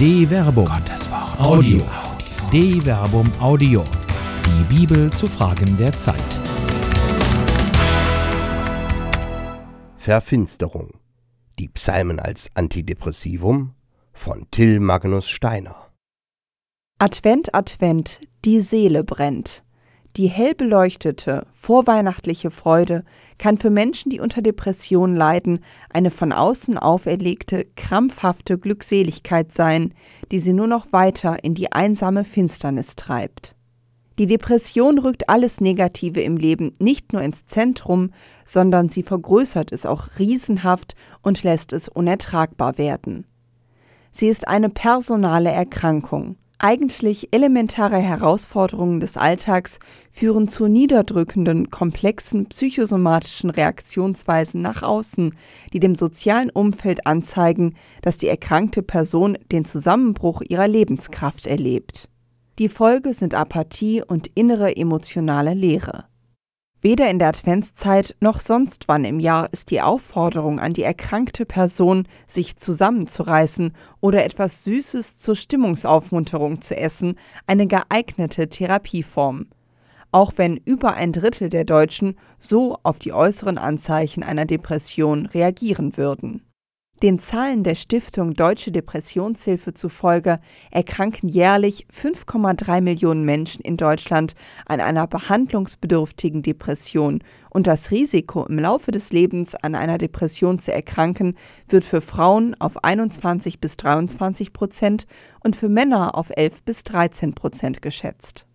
De Verbum. Gottes Wort. Audio. De Verbum Audio. Die Bibel zu Fragen der Zeit. Verfinsterung. Die Psalmen als Antidepressivum von Till Magnus Steiner. Advent, Advent, die Seele brennt. Die hell beleuchtete, vorweihnachtliche Freude kann für Menschen, die unter Depression leiden, eine von außen auferlegte, krampfhafte Glückseligkeit sein, die sie nur noch weiter in die einsame Finsternis treibt. Die Depression rückt alles Negative im Leben nicht nur ins Zentrum, sondern sie vergrößert es auch riesenhaft und lässt es unertragbar werden. Sie ist eine personale Erkrankung, eigentlich elementare Herausforderungen des Alltags führen zu niederdrückenden, komplexen psychosomatischen Reaktionsweisen nach außen, die dem sozialen Umfeld anzeigen, dass die erkrankte Person den Zusammenbruch ihrer Lebenskraft erlebt. Die Folge sind Apathie und innere emotionale Leere. Weder in der Adventszeit noch sonst wann im Jahr ist die Aufforderung an die erkrankte Person, sich zusammenzureißen oder etwas Süßes zur Stimmungsaufmunterung zu essen, eine geeignete Therapieform. Auch wenn über ein Drittel der Deutschen so auf die äußeren Anzeichen einer Depression reagieren würden. Den Zahlen der Stiftung Deutsche Depressionshilfe zufolge erkranken jährlich 5,3 Millionen Menschen in Deutschland an einer behandlungsbedürftigen Depression und das Risiko, im Laufe des Lebens an einer Depression zu erkranken, wird für Frauen auf 21 bis 23 Prozent und für Männer auf 11 bis 13 Prozent geschätzt.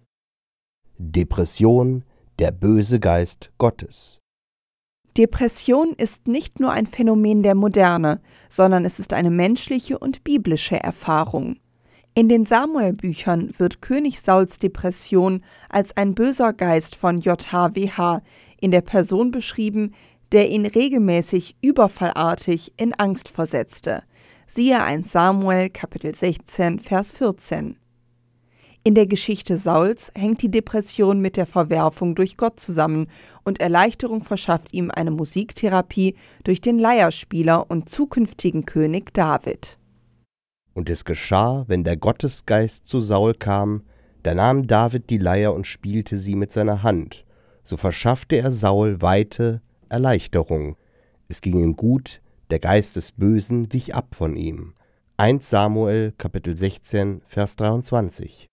Depression, der böse Geist Gottes. Depression ist nicht nur ein Phänomen der Moderne, sondern es ist eine menschliche und biblische Erfahrung. In den Samuel-Büchern wird König Sauls Depression als ein böser Geist von JHWH in der Person beschrieben, der ihn regelmäßig überfallartig in Angst versetzte. Siehe 1 Samuel Kapitel 16 Vers 14. In der Geschichte Sauls hängt die Depression mit der Verwerfung durch Gott zusammen und Erleichterung verschafft ihm eine Musiktherapie durch den Leierspieler und zukünftigen König David. Und es geschah, wenn der Gottesgeist zu Saul kam, da nahm David die Leier und spielte sie mit seiner Hand, so verschaffte er Saul weite Erleichterung. Es ging ihm gut, der Geist des Bösen wich ab von ihm. 1 Samuel Kapitel 16 Vers 23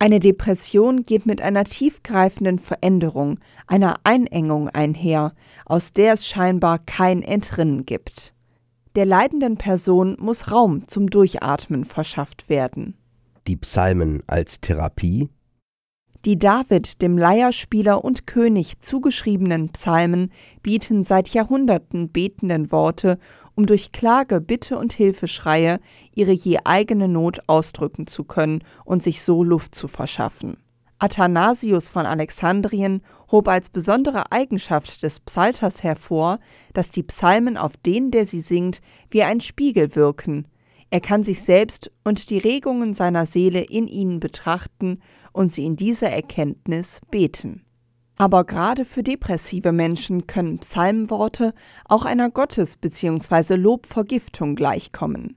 eine Depression geht mit einer tiefgreifenden Veränderung, einer Einengung einher, aus der es scheinbar kein Entrinnen gibt. Der leidenden Person muss Raum zum Durchatmen verschafft werden. Die Psalmen als Therapie die David, dem Leierspieler und König zugeschriebenen Psalmen bieten seit Jahrhunderten betenden Worte, um durch Klage, Bitte und Hilfeschreie ihre je eigene Not ausdrücken zu können und sich so Luft zu verschaffen. Athanasius von Alexandrien hob als besondere Eigenschaft des Psalters hervor, dass die Psalmen auf den, der sie singt, wie ein Spiegel wirken, er kann sich selbst und die Regungen seiner Seele in ihnen betrachten und sie in dieser Erkenntnis beten. Aber gerade für depressive Menschen können Psalmworte auch einer Gottes- bzw. Lobvergiftung gleichkommen.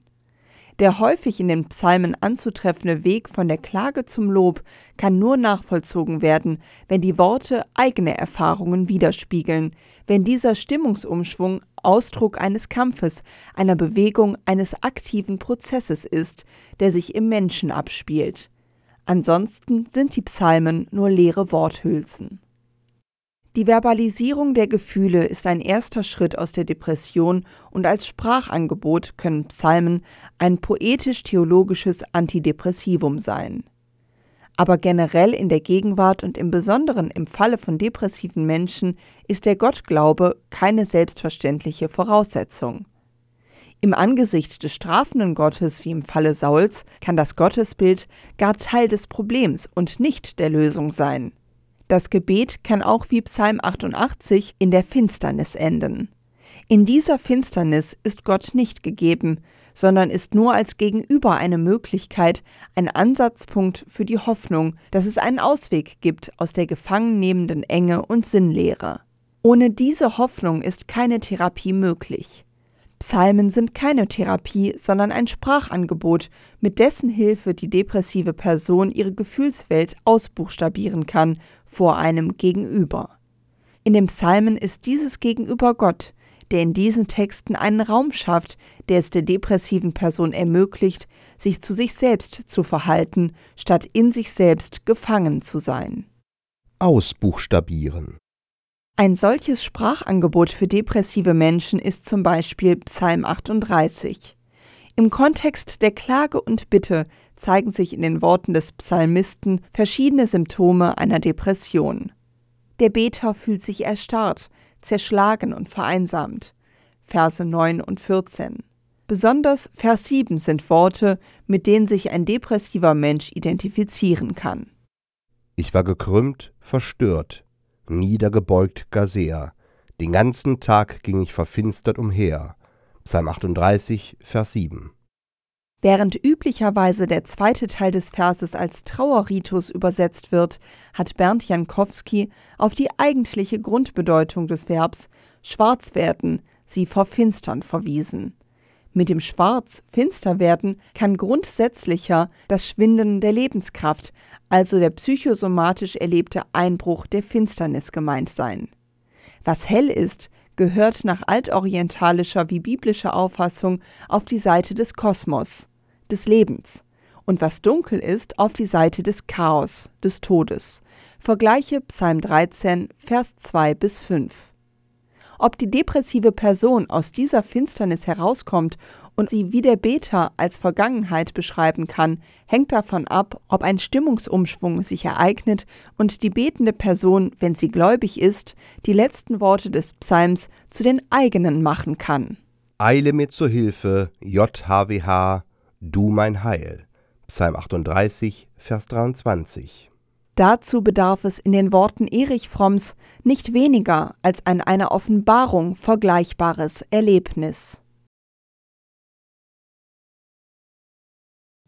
Der häufig in den Psalmen anzutreffende Weg von der Klage zum Lob kann nur nachvollzogen werden, wenn die Worte eigene Erfahrungen widerspiegeln, wenn dieser Stimmungsumschwung Ausdruck eines Kampfes, einer Bewegung, eines aktiven Prozesses ist, der sich im Menschen abspielt. Ansonsten sind die Psalmen nur leere Worthülsen. Die Verbalisierung der Gefühle ist ein erster Schritt aus der Depression und als Sprachangebot können Psalmen ein poetisch-theologisches Antidepressivum sein. Aber generell in der Gegenwart und im Besonderen im Falle von depressiven Menschen ist der Gottglaube keine selbstverständliche Voraussetzung. Im Angesicht des strafenden Gottes wie im Falle Sauls kann das Gottesbild gar Teil des Problems und nicht der Lösung sein. Das Gebet kann auch wie Psalm 88 in der Finsternis enden. In dieser Finsternis ist Gott nicht gegeben, sondern ist nur als Gegenüber eine Möglichkeit, ein Ansatzpunkt für die Hoffnung, dass es einen Ausweg gibt aus der gefangennehmenden Enge und Sinnlehre. Ohne diese Hoffnung ist keine Therapie möglich. Psalmen sind keine Therapie, sondern ein Sprachangebot, mit dessen Hilfe die depressive Person ihre Gefühlswelt ausbuchstabieren kann vor einem Gegenüber. In den Psalmen ist dieses Gegenüber Gott, der in diesen Texten einen Raum schafft, der es der depressiven Person ermöglicht, sich zu sich selbst zu verhalten, statt in sich selbst gefangen zu sein. Ausbuchstabieren. Ein solches Sprachangebot für depressive Menschen ist zum Beispiel Psalm 38. Im Kontext der Klage und Bitte zeigen sich in den Worten des Psalmisten verschiedene Symptome einer Depression. Der Beter fühlt sich erstarrt, zerschlagen und vereinsamt. Verse 9 und 14. Besonders Vers 7 sind Worte, mit denen sich ein depressiver Mensch identifizieren kann. Ich war gekrümmt, verstört, niedergebeugt gar sehr. Den ganzen Tag ging ich verfinstert umher. Psalm 38, Vers 7. Während üblicherweise der zweite Teil des Verses als Trauerritus übersetzt wird, hat Bernd Jankowski auf die eigentliche Grundbedeutung des Verbs schwarz werden, sie verfinstern verwiesen. Mit dem Schwarz finster werden kann grundsätzlicher das Schwinden der Lebenskraft, also der psychosomatisch erlebte Einbruch der Finsternis gemeint sein. Was hell ist, gehört nach altorientalischer wie biblischer Auffassung auf die Seite des Kosmos, des Lebens, und was dunkel ist, auf die Seite des Chaos, des Todes. Vergleiche Psalm 13, Vers 2 bis 5. Ob die depressive Person aus dieser Finsternis herauskommt und sie wie der Beter als Vergangenheit beschreiben kann, hängt davon ab, ob ein Stimmungsumschwung sich ereignet und die betende Person, wenn sie gläubig ist, die letzten Worte des Psalms zu den eigenen machen kann. Eile mir zur Hilfe, JHWH, du mein Heil. Psalm 38, Vers 23. Dazu bedarf es in den Worten Erich Fromms nicht weniger als an einer Offenbarung vergleichbares Erlebnis.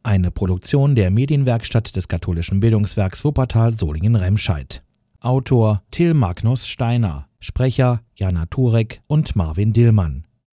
Eine Produktion der Medienwerkstatt des katholischen Bildungswerks Wuppertal Solingen-Remscheid. Autor Till Magnus Steiner, Sprecher Jana Turek und Marvin Dillmann.